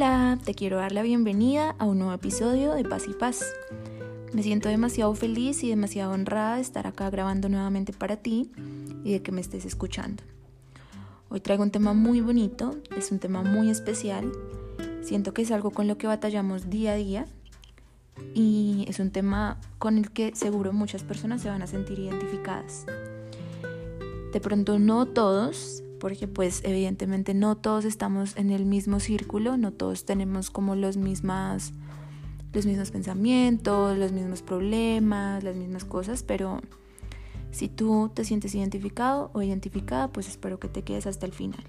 Hola, te quiero dar la bienvenida a un nuevo episodio de Paz y Paz. Me siento demasiado feliz y demasiado honrada de estar acá grabando nuevamente para ti y de que me estés escuchando. Hoy traigo un tema muy bonito, es un tema muy especial, siento que es algo con lo que batallamos día a día y es un tema con el que seguro muchas personas se van a sentir identificadas. De pronto no todos, porque pues evidentemente no todos estamos en el mismo círculo, no todos tenemos como los mismas los mismos pensamientos, los mismos problemas, las mismas cosas, pero si tú te sientes identificado o identificada, pues espero que te quedes hasta el final.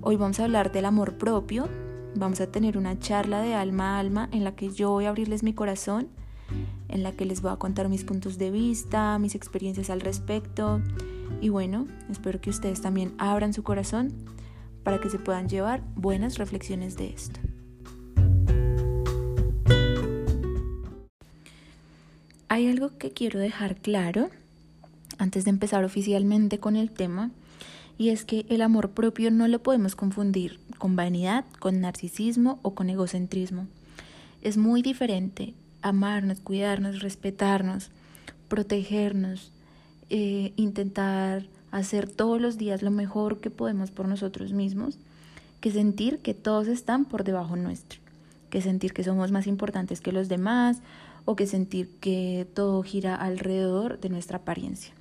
Hoy vamos a hablar del amor propio, vamos a tener una charla de alma a alma en la que yo voy a abrirles mi corazón, en la que les voy a contar mis puntos de vista, mis experiencias al respecto y bueno, espero que ustedes también abran su corazón para que se puedan llevar buenas reflexiones de esto. Hay algo que quiero dejar claro antes de empezar oficialmente con el tema y es que el amor propio no lo podemos confundir con vanidad, con narcisismo o con egocentrismo. Es muy diferente amarnos, cuidarnos, respetarnos, protegernos, eh, intentar hacer todos los días lo mejor que podemos por nosotros mismos, que sentir que todos están por debajo nuestro, que sentir que somos más importantes que los demás o que sentir que todo gira alrededor de nuestra apariencia.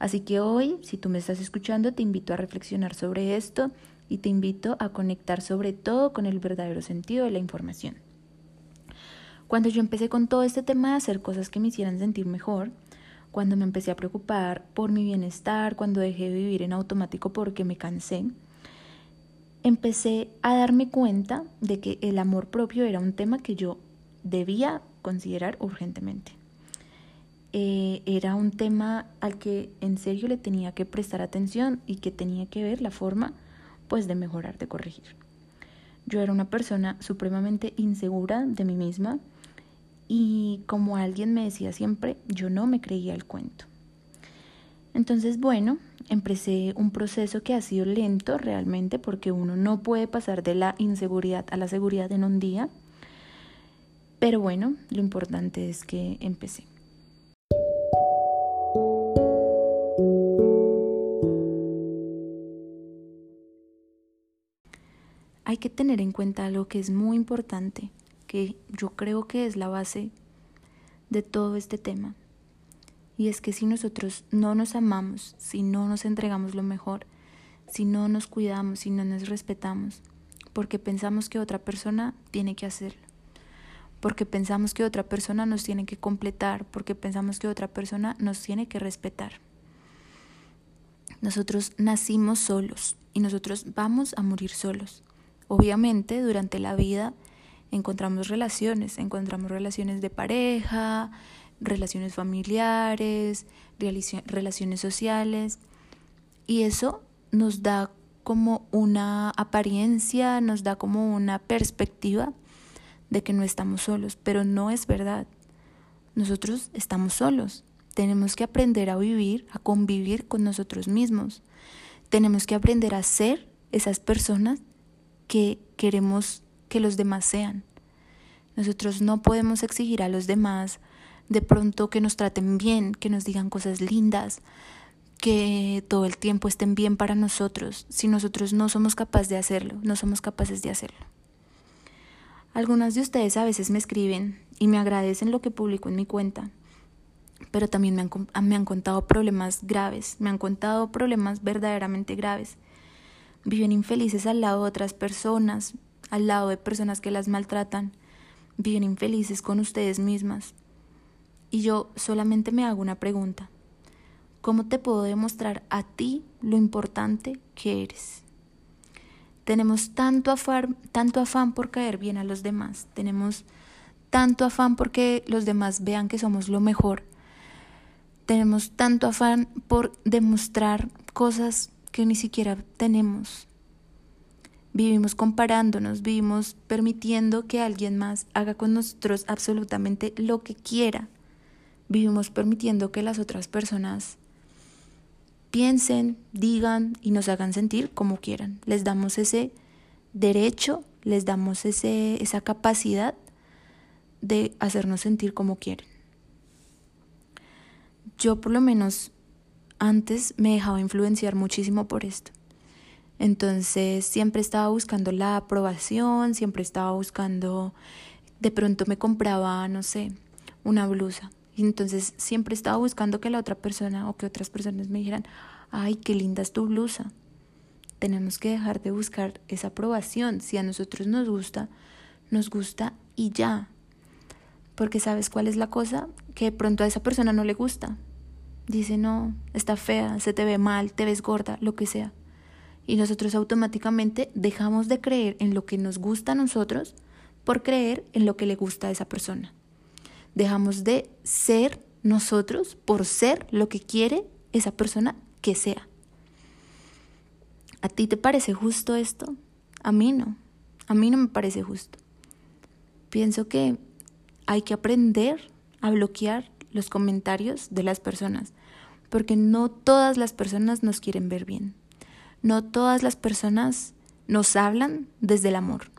Así que hoy, si tú me estás escuchando, te invito a reflexionar sobre esto y te invito a conectar sobre todo con el verdadero sentido de la información. Cuando yo empecé con todo este tema de hacer cosas que me hicieran sentir mejor, cuando me empecé a preocupar por mi bienestar, cuando dejé de vivir en automático porque me cansé, empecé a darme cuenta de que el amor propio era un tema que yo debía considerar urgentemente. Eh, era un tema al que en serio le tenía que prestar atención y que tenía que ver la forma pues de mejorar, de corregir. Yo era una persona supremamente insegura de mí misma, y como alguien me decía siempre, yo no me creía el cuento. Entonces, bueno, empecé un proceso que ha sido lento realmente porque uno no puede pasar de la inseguridad a la seguridad en un día. Pero bueno, lo importante es que empecé. Hay que tener en cuenta algo que es muy importante que yo creo que es la base de todo este tema. Y es que si nosotros no nos amamos, si no nos entregamos lo mejor, si no nos cuidamos, si no nos respetamos, porque pensamos que otra persona tiene que hacerlo, porque pensamos que otra persona nos tiene que completar, porque pensamos que otra persona nos tiene que respetar. Nosotros nacimos solos y nosotros vamos a morir solos. Obviamente durante la vida encontramos relaciones, encontramos relaciones de pareja, relaciones familiares, relaciones sociales, y eso nos da como una apariencia, nos da como una perspectiva de que no estamos solos, pero no es verdad. Nosotros estamos solos. Tenemos que aprender a vivir, a convivir con nosotros mismos. Tenemos que aprender a ser esas personas que queremos que los demás sean. Nosotros no podemos exigir a los demás de pronto que nos traten bien, que nos digan cosas lindas, que todo el tiempo estén bien para nosotros, si nosotros no somos capaces de hacerlo, no somos capaces de hacerlo. Algunas de ustedes a veces me escriben y me agradecen lo que publico en mi cuenta, pero también me han, me han contado problemas graves, me han contado problemas verdaderamente graves. Viven infelices al lado de otras personas, al lado de personas que las maltratan, viven infelices con ustedes mismas. Y yo solamente me hago una pregunta. ¿Cómo te puedo demostrar a ti lo importante que eres? Tenemos tanto afán, tanto afán por caer bien a los demás. Tenemos tanto afán porque los demás vean que somos lo mejor. Tenemos tanto afán por demostrar cosas que ni siquiera tenemos. Vivimos comparándonos, vivimos permitiendo que alguien más haga con nosotros absolutamente lo que quiera. Vivimos permitiendo que las otras personas piensen, digan y nos hagan sentir como quieran. Les damos ese derecho, les damos ese, esa capacidad de hacernos sentir como quieren. Yo por lo menos antes me dejaba influenciar muchísimo por esto. Entonces siempre estaba buscando la aprobación, siempre estaba buscando, de pronto me compraba, no sé, una blusa. Entonces siempre estaba buscando que la otra persona o que otras personas me dijeran, ay, qué linda es tu blusa. Tenemos que dejar de buscar esa aprobación. Si a nosotros nos gusta, nos gusta y ya. Porque sabes cuál es la cosa? Que de pronto a esa persona no le gusta. Dice, no, está fea, se te ve mal, te ves gorda, lo que sea. Y nosotros automáticamente dejamos de creer en lo que nos gusta a nosotros por creer en lo que le gusta a esa persona. Dejamos de ser nosotros por ser lo que quiere esa persona que sea. ¿A ti te parece justo esto? A mí no. A mí no me parece justo. Pienso que hay que aprender a bloquear los comentarios de las personas, porque no todas las personas nos quieren ver bien. No todas las personas nos hablan desde el amor.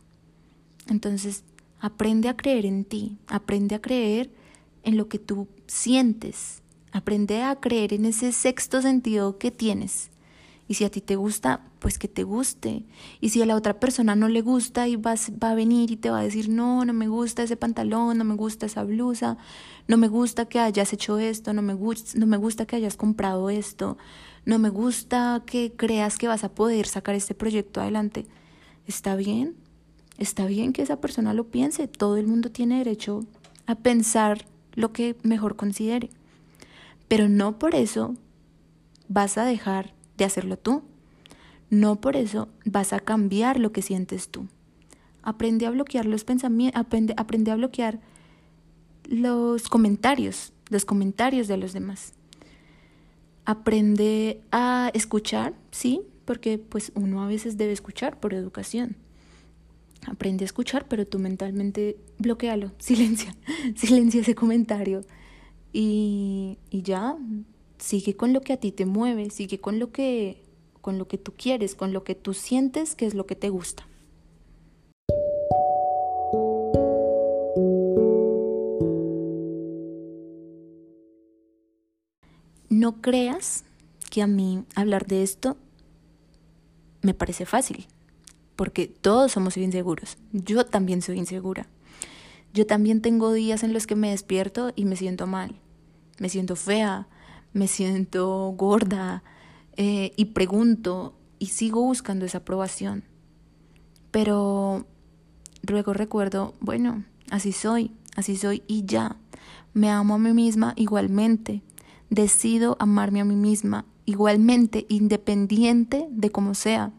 Entonces, aprende a creer en ti, aprende a creer en lo que tú sientes, aprende a creer en ese sexto sentido que tienes y si a ti te gusta, pues que te guste. Y si a la otra persona no le gusta y vas, va a venir y te va a decir, no, no me gusta ese pantalón, no me gusta esa blusa, no me gusta que hayas hecho esto, no me, no me gusta que hayas comprado esto, no me gusta que creas que vas a poder sacar este proyecto adelante. Está bien, está bien que esa persona lo piense. Todo el mundo tiene derecho a pensar lo que mejor considere. Pero no por eso vas a dejar de hacerlo tú. No por eso vas a cambiar lo que sientes tú. Aprende a bloquear los pensamientos, aprende, aprende a bloquear los comentarios, los comentarios de los demás. Aprende a escuchar, sí, porque pues uno a veces debe escuchar por educación. Aprende a escuchar, pero tú mentalmente bloquealo, silencia, silencia ese comentario y, y ya sigue con lo que a ti te mueve, sigue con lo que con lo que tú quieres, con lo que tú sientes que es lo que te gusta. No creas que a mí hablar de esto me parece fácil, porque todos somos inseguros. Yo también soy insegura. Yo también tengo días en los que me despierto y me siento mal, me siento fea, me siento gorda eh, y pregunto y sigo buscando esa aprobación. Pero luego recuerdo, bueno, así soy, así soy y ya. Me amo a mí misma igualmente. Decido amarme a mí misma igualmente, independiente de cómo sea.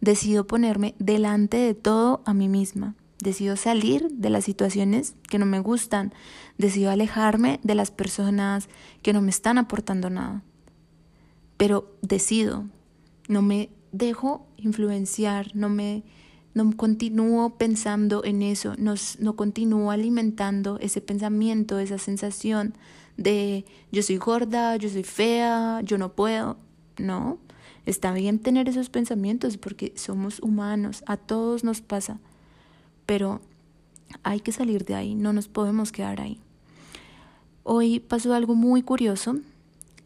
Decido ponerme delante de todo a mí misma. Decido salir de las situaciones que no me gustan. Decido alejarme de las personas que no me están aportando nada. Pero decido, no me dejo influenciar, no me no continúo pensando en eso, no, no continúo alimentando ese pensamiento, esa sensación de yo soy gorda, yo soy fea, yo no puedo. No, está bien tener esos pensamientos porque somos humanos, a todos nos pasa pero hay que salir de ahí, no nos podemos quedar ahí. Hoy pasó algo muy curioso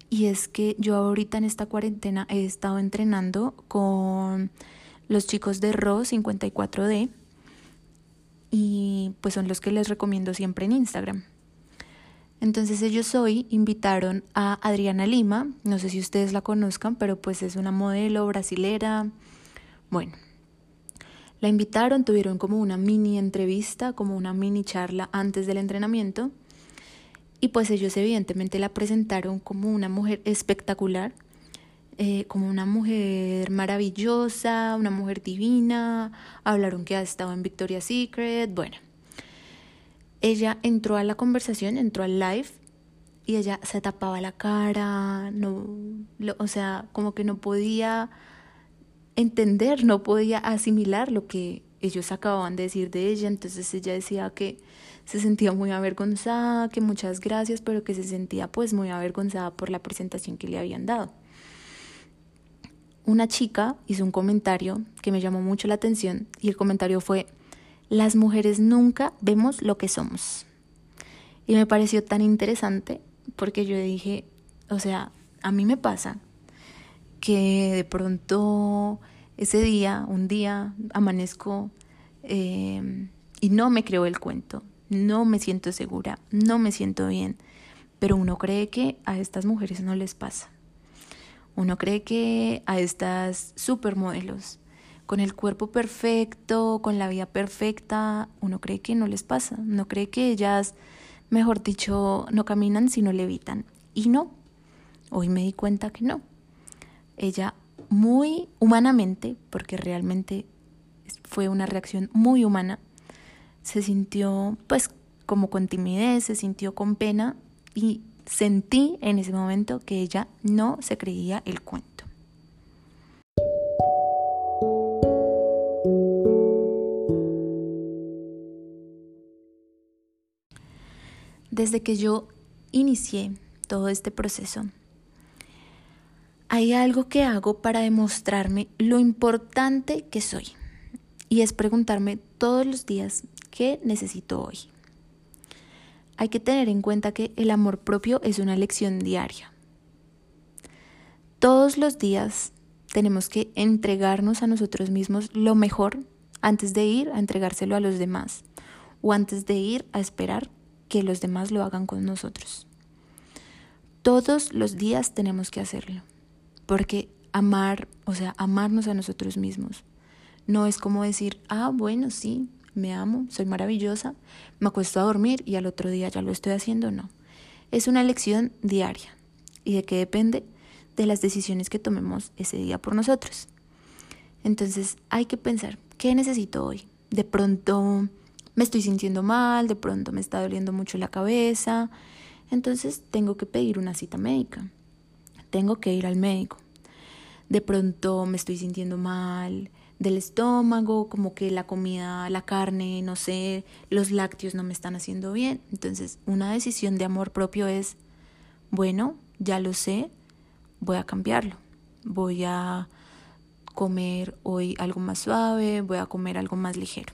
y es que yo ahorita en esta cuarentena he estado entrenando con los chicos de RO 54D y pues son los que les recomiendo siempre en Instagram. Entonces ellos hoy invitaron a Adriana Lima, no sé si ustedes la conozcan, pero pues es una modelo brasilera. Bueno, la invitaron, tuvieron como una mini entrevista, como una mini charla antes del entrenamiento. Y pues ellos evidentemente la presentaron como una mujer espectacular, eh, como una mujer maravillosa, una mujer divina. Hablaron que ha estado en Victoria's Secret. Bueno, ella entró a la conversación, entró al live y ella se tapaba la cara, no, o sea, como que no podía entender, no podía asimilar lo que ellos acababan de decir de ella, entonces ella decía que se sentía muy avergonzada, que muchas gracias, pero que se sentía pues muy avergonzada por la presentación que le habían dado. una chica hizo un comentario que me llamó mucho la atención y el comentario fue, las mujeres nunca vemos lo que somos. Y me pareció tan interesante porque yo dije, o sea, a mí me pasa que de pronto ese día, un día, amanezco eh, y no me creo el cuento, no me siento segura, no me siento bien, pero uno cree que a estas mujeres no les pasa. Uno cree que a estas supermodelos, con el cuerpo perfecto, con la vida perfecta, uno cree que no les pasa, no cree que ellas, mejor dicho, no caminan sino levitan. Y no, hoy me di cuenta que no. Ella muy humanamente, porque realmente fue una reacción muy humana, se sintió pues como con timidez, se sintió con pena y Sentí en ese momento que ella no se creía el cuento. Desde que yo inicié todo este proceso, hay algo que hago para demostrarme lo importante que soy. Y es preguntarme todos los días qué necesito hoy hay que tener en cuenta que el amor propio es una lección diaria. Todos los días tenemos que entregarnos a nosotros mismos lo mejor antes de ir a entregárselo a los demás o antes de ir a esperar que los demás lo hagan con nosotros. Todos los días tenemos que hacerlo, porque amar, o sea, amarnos a nosotros mismos, no es como decir, ah, bueno, sí, me amo, soy maravillosa, me acuesto a dormir y al otro día ya lo estoy haciendo, no. Es una elección diaria. ¿Y de qué depende? De las decisiones que tomemos ese día por nosotros. Entonces hay que pensar, ¿qué necesito hoy? De pronto me estoy sintiendo mal, de pronto me está doliendo mucho la cabeza, entonces tengo que pedir una cita médica, tengo que ir al médico. De pronto me estoy sintiendo mal, del estómago, como que la comida, la carne, no sé, los lácteos no me están haciendo bien. Entonces, una decisión de amor propio es, bueno, ya lo sé, voy a cambiarlo. Voy a comer hoy algo más suave, voy a comer algo más ligero.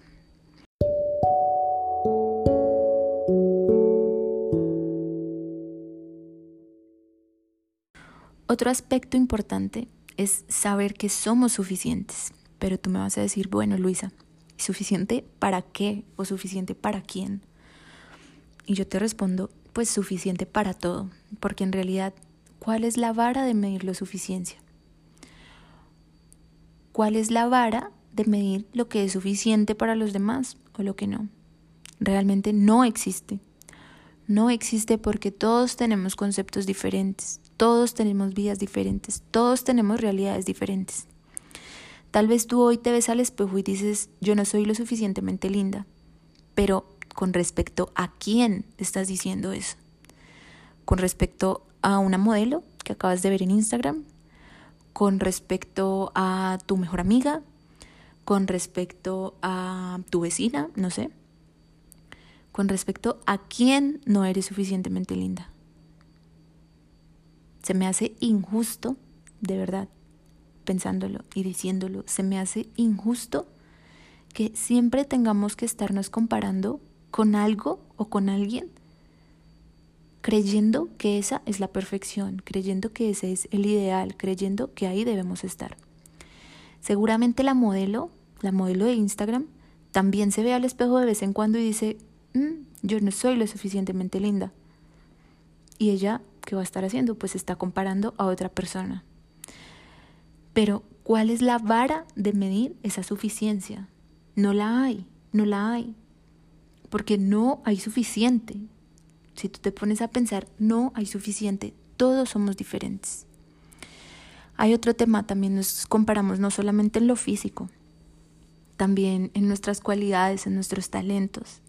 Otro aspecto importante es saber que somos suficientes. Pero tú me vas a decir, bueno, Luisa, ¿suficiente para qué o suficiente para quién? Y yo te respondo, pues suficiente para todo, porque en realidad, ¿cuál es la vara de medir la suficiencia? ¿Cuál es la vara de medir lo que es suficiente para los demás o lo que no? Realmente no existe. No existe porque todos tenemos conceptos diferentes, todos tenemos vidas diferentes, todos tenemos realidades diferentes. Tal vez tú hoy te ves al espejo y dices, yo no soy lo suficientemente linda, pero con respecto a quién estás diciendo eso? ¿Con respecto a una modelo que acabas de ver en Instagram? ¿Con respecto a tu mejor amiga? ¿Con respecto a tu vecina? No sé. ¿Con respecto a quién no eres suficientemente linda? Se me hace injusto, de verdad, pensándolo y diciéndolo, se me hace injusto que siempre tengamos que estarnos comparando con algo o con alguien, creyendo que esa es la perfección, creyendo que ese es el ideal, creyendo que ahí debemos estar. Seguramente la modelo, la modelo de Instagram, también se ve al espejo de vez en cuando y dice, mm, yo no soy lo suficientemente linda. Y ella, ¿qué va a estar haciendo? Pues está comparando a otra persona. Pero, ¿cuál es la vara de medir esa suficiencia? No la hay, no la hay. Porque no hay suficiente. Si tú te pones a pensar, no hay suficiente. Todos somos diferentes. Hay otro tema, también nos comparamos no solamente en lo físico, también en nuestras cualidades, en nuestros talentos.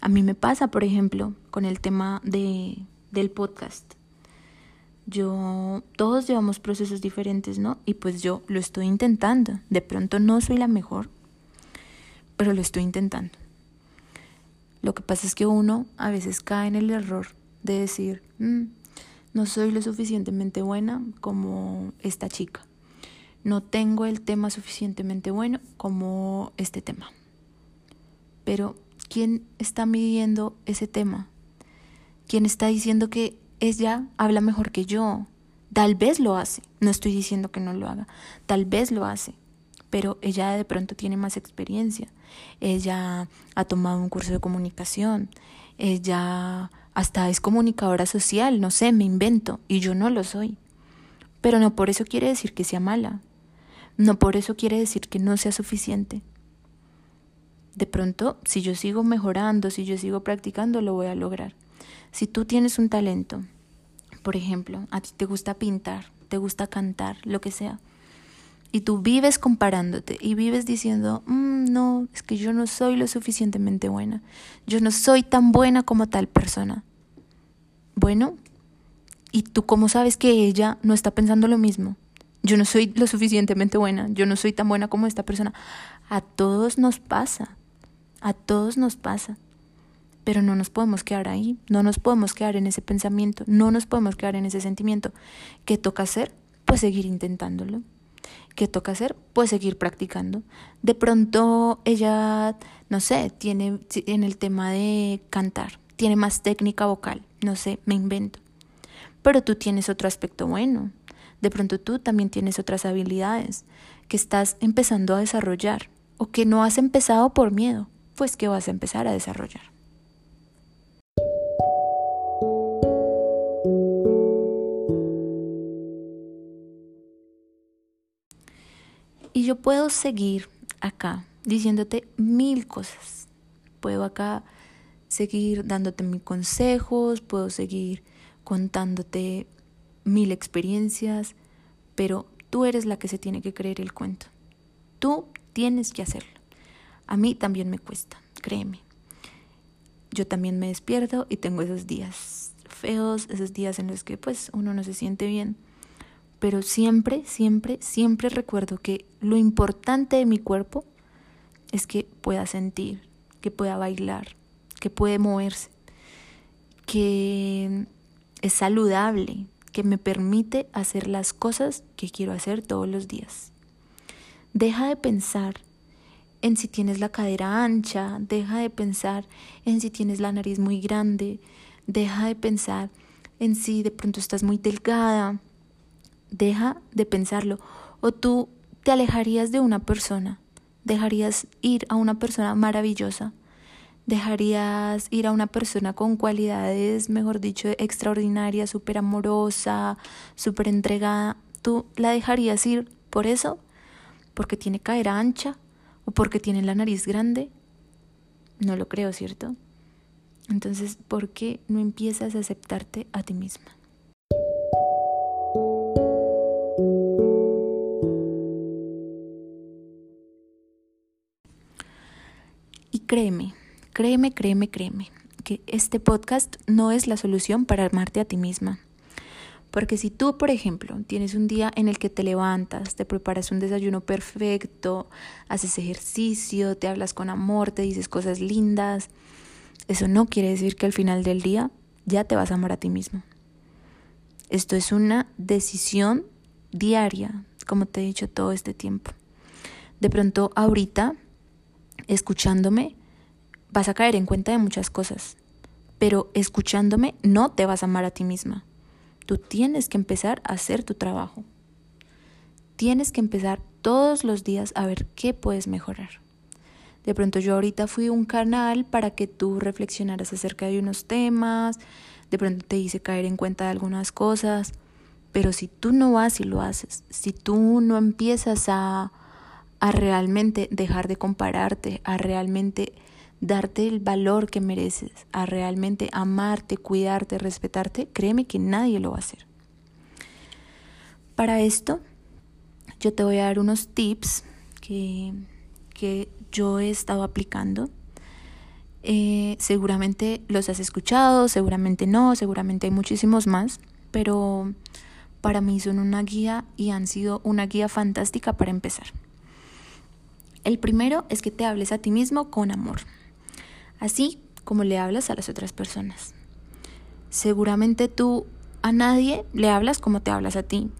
A mí me pasa, por ejemplo, con el tema de, del podcast yo, todos llevamos procesos diferentes, ¿no? Y pues yo lo estoy intentando. De pronto no soy la mejor, pero lo estoy intentando. Lo que pasa es que uno a veces cae en el error de decir, mm, no soy lo suficientemente buena como esta chica. no tengo el tema suficientemente bueno como este tema. Pero, ¿quién está midiendo ese tema? ¿Quién está diciendo que ella habla mejor que yo? Tal vez lo hace, no estoy diciendo que no lo haga, tal vez lo hace, pero ella de pronto tiene más experiencia. Ella ha tomado un curso de comunicación, ella hasta es comunicadora social, no sé, me invento, y yo no lo soy. Pero no por eso quiere decir que sea mala, no por eso quiere decir que no sea suficiente. De pronto, si yo sigo mejorando, si yo sigo practicando, lo voy a lograr. Si tú tienes un talento, por ejemplo, a ti te gusta pintar, te gusta cantar, lo que sea, y tú vives comparándote y vives diciendo, mm, no, es que yo no soy lo suficientemente buena, yo no soy tan buena como tal persona. Bueno, ¿y tú cómo sabes que ella no está pensando lo mismo? Yo no soy lo suficientemente buena, yo no soy tan buena como esta persona. A todos nos pasa, a todos nos pasa. Pero no nos podemos quedar ahí, no nos podemos quedar en ese pensamiento, no nos podemos quedar en ese sentimiento. ¿Qué toca hacer? Pues seguir intentándolo. ¿Qué toca hacer? Pues seguir practicando. De pronto ella, no sé, tiene en el tema de cantar, tiene más técnica vocal, no sé, me invento. Pero tú tienes otro aspecto bueno. De pronto tú también tienes otras habilidades que estás empezando a desarrollar o que no has empezado por miedo, pues que vas a empezar a desarrollar. Yo puedo seguir acá diciéndote mil cosas. Puedo acá seguir dándote mil consejos, puedo seguir contándote mil experiencias, pero tú eres la que se tiene que creer el cuento. Tú tienes que hacerlo. A mí también me cuesta, créeme. Yo también me despierto y tengo esos días feos, esos días en los que pues uno no se siente bien pero siempre, siempre, siempre recuerdo que lo importante de mi cuerpo es que pueda sentir, que pueda bailar, que puede moverse, que es saludable, que me permite hacer las cosas que quiero hacer todos los días. Deja de pensar en si tienes la cadera ancha, deja de pensar en si tienes la nariz muy grande, deja de pensar en si de pronto estás muy delgada, Deja de pensarlo. O tú te alejarías de una persona. Dejarías ir a una persona maravillosa. Dejarías ir a una persona con cualidades, mejor dicho, extraordinarias, súper amorosa, súper entregada. ¿Tú la dejarías ir por eso? ¿Porque tiene cadera ancha? ¿O porque tiene la nariz grande? No lo creo, ¿cierto? Entonces, ¿por qué no empiezas a aceptarte a ti misma? Créeme, créeme, créeme, créeme, que este podcast no es la solución para armarte a ti misma. Porque si tú, por ejemplo, tienes un día en el que te levantas, te preparas un desayuno perfecto, haces ejercicio, te hablas con amor, te dices cosas lindas, eso no quiere decir que al final del día ya te vas a amar a ti mismo. Esto es una decisión diaria, como te he dicho todo este tiempo. De pronto, ahorita, escuchándome, vas a caer en cuenta de muchas cosas, pero escuchándome no te vas a amar a ti misma. Tú tienes que empezar a hacer tu trabajo. Tienes que empezar todos los días a ver qué puedes mejorar. De pronto yo ahorita fui un canal para que tú reflexionaras acerca de unos temas, de pronto te hice caer en cuenta de algunas cosas, pero si tú no vas y lo haces, si tú no empiezas a, a realmente dejar de compararte, a realmente darte el valor que mereces, a realmente amarte, cuidarte, respetarte, créeme que nadie lo va a hacer. Para esto, yo te voy a dar unos tips que, que yo he estado aplicando. Eh, seguramente los has escuchado, seguramente no, seguramente hay muchísimos más, pero para mí son una guía y han sido una guía fantástica para empezar. El primero es que te hables a ti mismo con amor así como le hablas a las otras personas. Seguramente tú a nadie le hablas como te hablas a ti.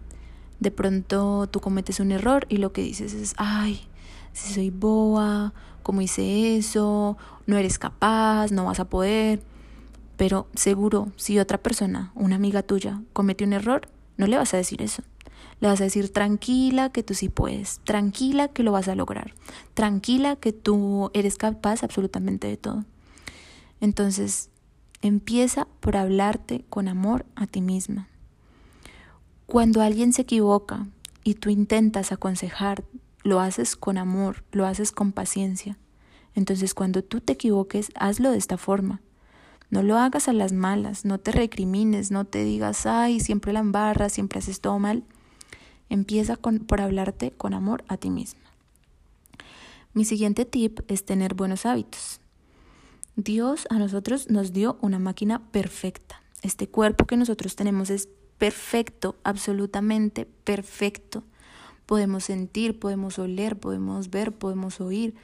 De pronto tú cometes un error y lo que dices es, ay, si soy boa, ¿cómo hice eso? No eres capaz, no vas a poder. Pero seguro, si otra persona, una amiga tuya, comete un error, no le vas a decir eso. Le vas a decir tranquila que tú sí puedes, tranquila que lo vas a lograr, tranquila que tú eres capaz absolutamente de todo. Entonces, empieza por hablarte con amor a ti misma. Cuando alguien se equivoca y tú intentas aconsejar, lo haces con amor, lo haces con paciencia. Entonces, cuando tú te equivoques, hazlo de esta forma. No lo hagas a las malas, no te recrimines, no te digas, ay, siempre la embarras, siempre haces todo mal. Empieza por hablarte con amor a ti misma. Mi siguiente tip es tener buenos hábitos. Dios a nosotros nos dio una máquina perfecta. Este cuerpo que nosotros tenemos es perfecto, absolutamente perfecto. Podemos sentir, podemos oler, podemos ver, podemos oír,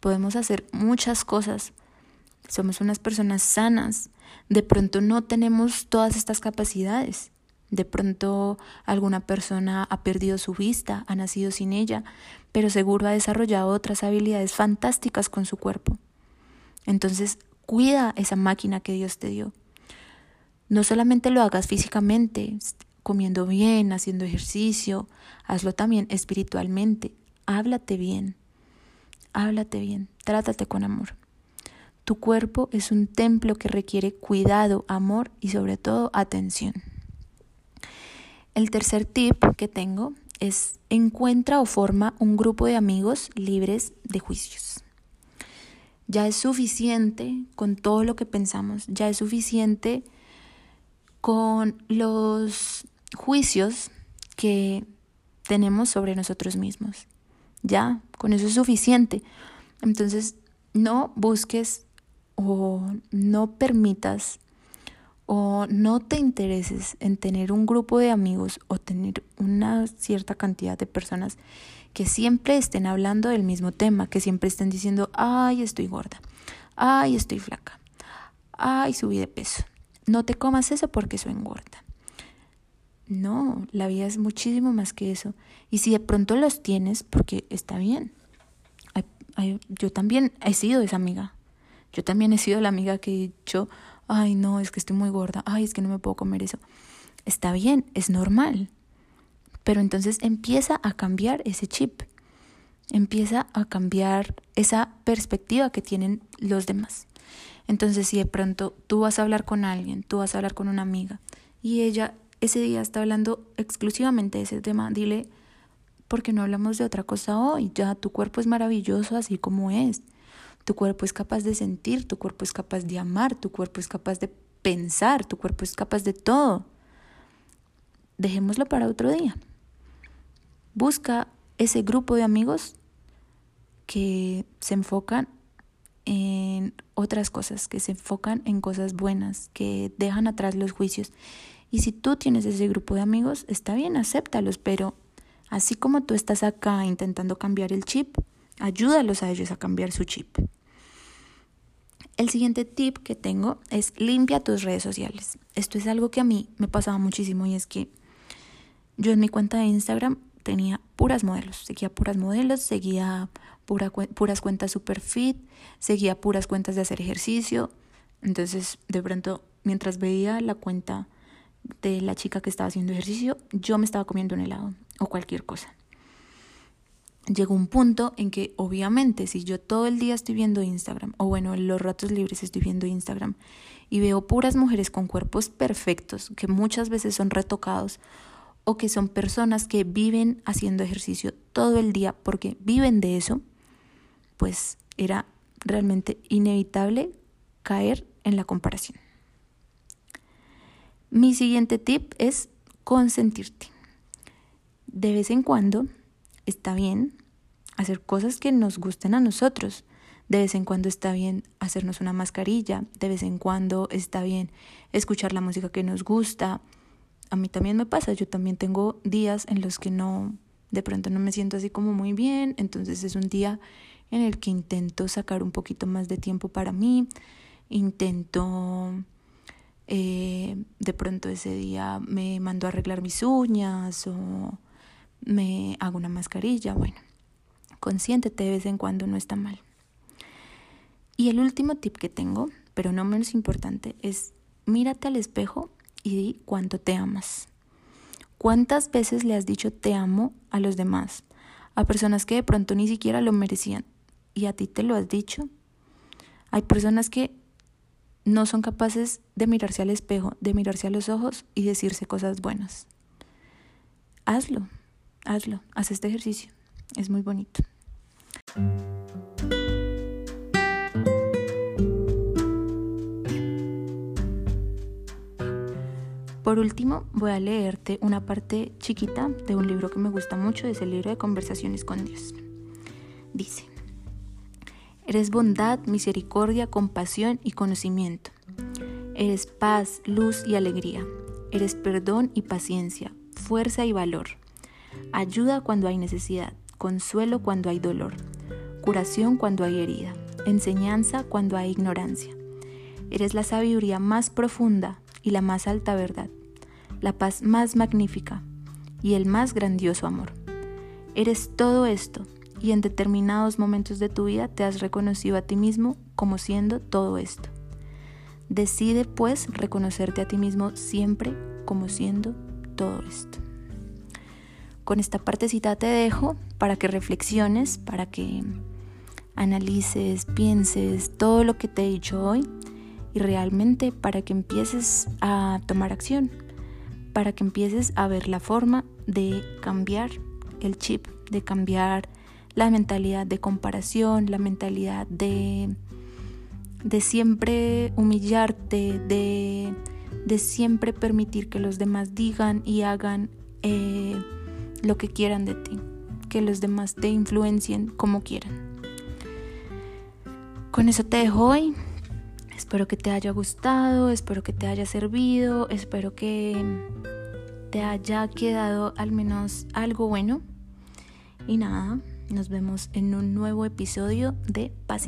podemos hacer muchas cosas. Somos unas personas sanas. De pronto no tenemos todas estas capacidades. De pronto alguna persona ha perdido su vista, ha nacido sin ella, pero seguro ha desarrollado otras habilidades fantásticas con su cuerpo. Entonces, cuida esa máquina que Dios te dio. No solamente lo hagas físicamente, comiendo bien, haciendo ejercicio, hazlo también espiritualmente. Háblate bien, háblate bien, trátate con amor. Tu cuerpo es un templo que requiere cuidado, amor y sobre todo atención. El tercer tip que tengo es encuentra o forma un grupo de amigos libres de juicios. Ya es suficiente con todo lo que pensamos, ya es suficiente con los juicios que tenemos sobre nosotros mismos. Ya, con eso es suficiente. Entonces, no busques o no permitas o no te intereses en tener un grupo de amigos o tener una cierta cantidad de personas que siempre estén hablando del mismo tema, que siempre estén diciendo, ay, estoy gorda, ay, estoy flaca, ay, subí de peso. No te comas eso porque soy engorda. No, la vida es muchísimo más que eso. Y si de pronto los tienes, porque está bien. yo también he sido esa amiga. Yo también he sido la amiga que he dicho, ay no, es que estoy muy gorda, ay es que no me puedo comer eso. Está bien, es normal. Pero entonces empieza a cambiar ese chip, empieza a cambiar esa perspectiva que tienen los demás. Entonces si de pronto tú vas a hablar con alguien, tú vas a hablar con una amiga y ella ese día está hablando exclusivamente de ese tema, dile, porque no hablamos de otra cosa hoy? Ya tu cuerpo es maravilloso así como es. Tu cuerpo es capaz de sentir, tu cuerpo es capaz de amar, tu cuerpo es capaz de pensar, tu cuerpo es capaz de todo. Dejémoslo para otro día. Busca ese grupo de amigos que se enfocan en otras cosas, que se enfocan en cosas buenas, que dejan atrás los juicios. Y si tú tienes ese grupo de amigos, está bien, acéptalos, pero así como tú estás acá intentando cambiar el chip, ayúdalos a ellos a cambiar su chip. El siguiente tip que tengo es limpia tus redes sociales. Esto es algo que a mí me pasaba muchísimo y es que yo en mi cuenta de Instagram tenía puras modelos, seguía puras modelos, seguía puras cuentas super fit, seguía puras cuentas de hacer ejercicio. Entonces, de pronto, mientras veía la cuenta de la chica que estaba haciendo ejercicio, yo me estaba comiendo un helado o cualquier cosa llegó un punto en que obviamente si yo todo el día estoy viendo Instagram, o bueno, en los ratos libres estoy viendo Instagram, y veo puras mujeres con cuerpos perfectos, que muchas veces son retocados, o que son personas que viven haciendo ejercicio todo el día porque viven de eso, pues era realmente inevitable caer en la comparación. Mi siguiente tip es consentirte. De vez en cuando está bien hacer cosas que nos gusten a nosotros. De vez en cuando está bien hacernos una mascarilla, de vez en cuando está bien escuchar la música que nos gusta. A mí también me pasa, yo también tengo días en los que no, de pronto no me siento así como muy bien, entonces es un día en el que intento sacar un poquito más de tiempo para mí, intento, eh, de pronto ese día me mando a arreglar mis uñas o me hago una mascarilla, bueno, consiéntete de vez en cuando, no está mal. Y el último tip que tengo, pero no menos importante, es mírate al espejo y di cuánto te amas. ¿Cuántas veces le has dicho te amo a los demás? A personas que de pronto ni siquiera lo merecían. ¿Y a ti te lo has dicho? Hay personas que no son capaces de mirarse al espejo, de mirarse a los ojos y decirse cosas buenas. Hazlo, hazlo, haz este ejercicio. Es muy bonito. Por último, voy a leerte una parte chiquita de un libro que me gusta mucho, es el libro de Conversaciones con Dios. Dice, Eres bondad, misericordia, compasión y conocimiento. Eres paz, luz y alegría. Eres perdón y paciencia, fuerza y valor. Ayuda cuando hay necesidad, consuelo cuando hay dolor, curación cuando hay herida, enseñanza cuando hay ignorancia. Eres la sabiduría más profunda y la más alta verdad la paz más magnífica y el más grandioso amor. Eres todo esto y en determinados momentos de tu vida te has reconocido a ti mismo como siendo todo esto. Decide pues reconocerte a ti mismo siempre como siendo todo esto. Con esta partecita te dejo para que reflexiones, para que analices, pienses todo lo que te he dicho hoy y realmente para que empieces a tomar acción para que empieces a ver la forma de cambiar el chip, de cambiar la mentalidad de comparación, la mentalidad de, de siempre humillarte, de, de, siempre permitir que los demás digan y hagan eh, lo que quieran de ti, que los demás te influencien como quieran. Con eso te dejo hoy. Espero que te haya gustado, espero que te haya servido, espero que te haya quedado al menos algo bueno. Y nada, nos vemos en un nuevo episodio de Paz.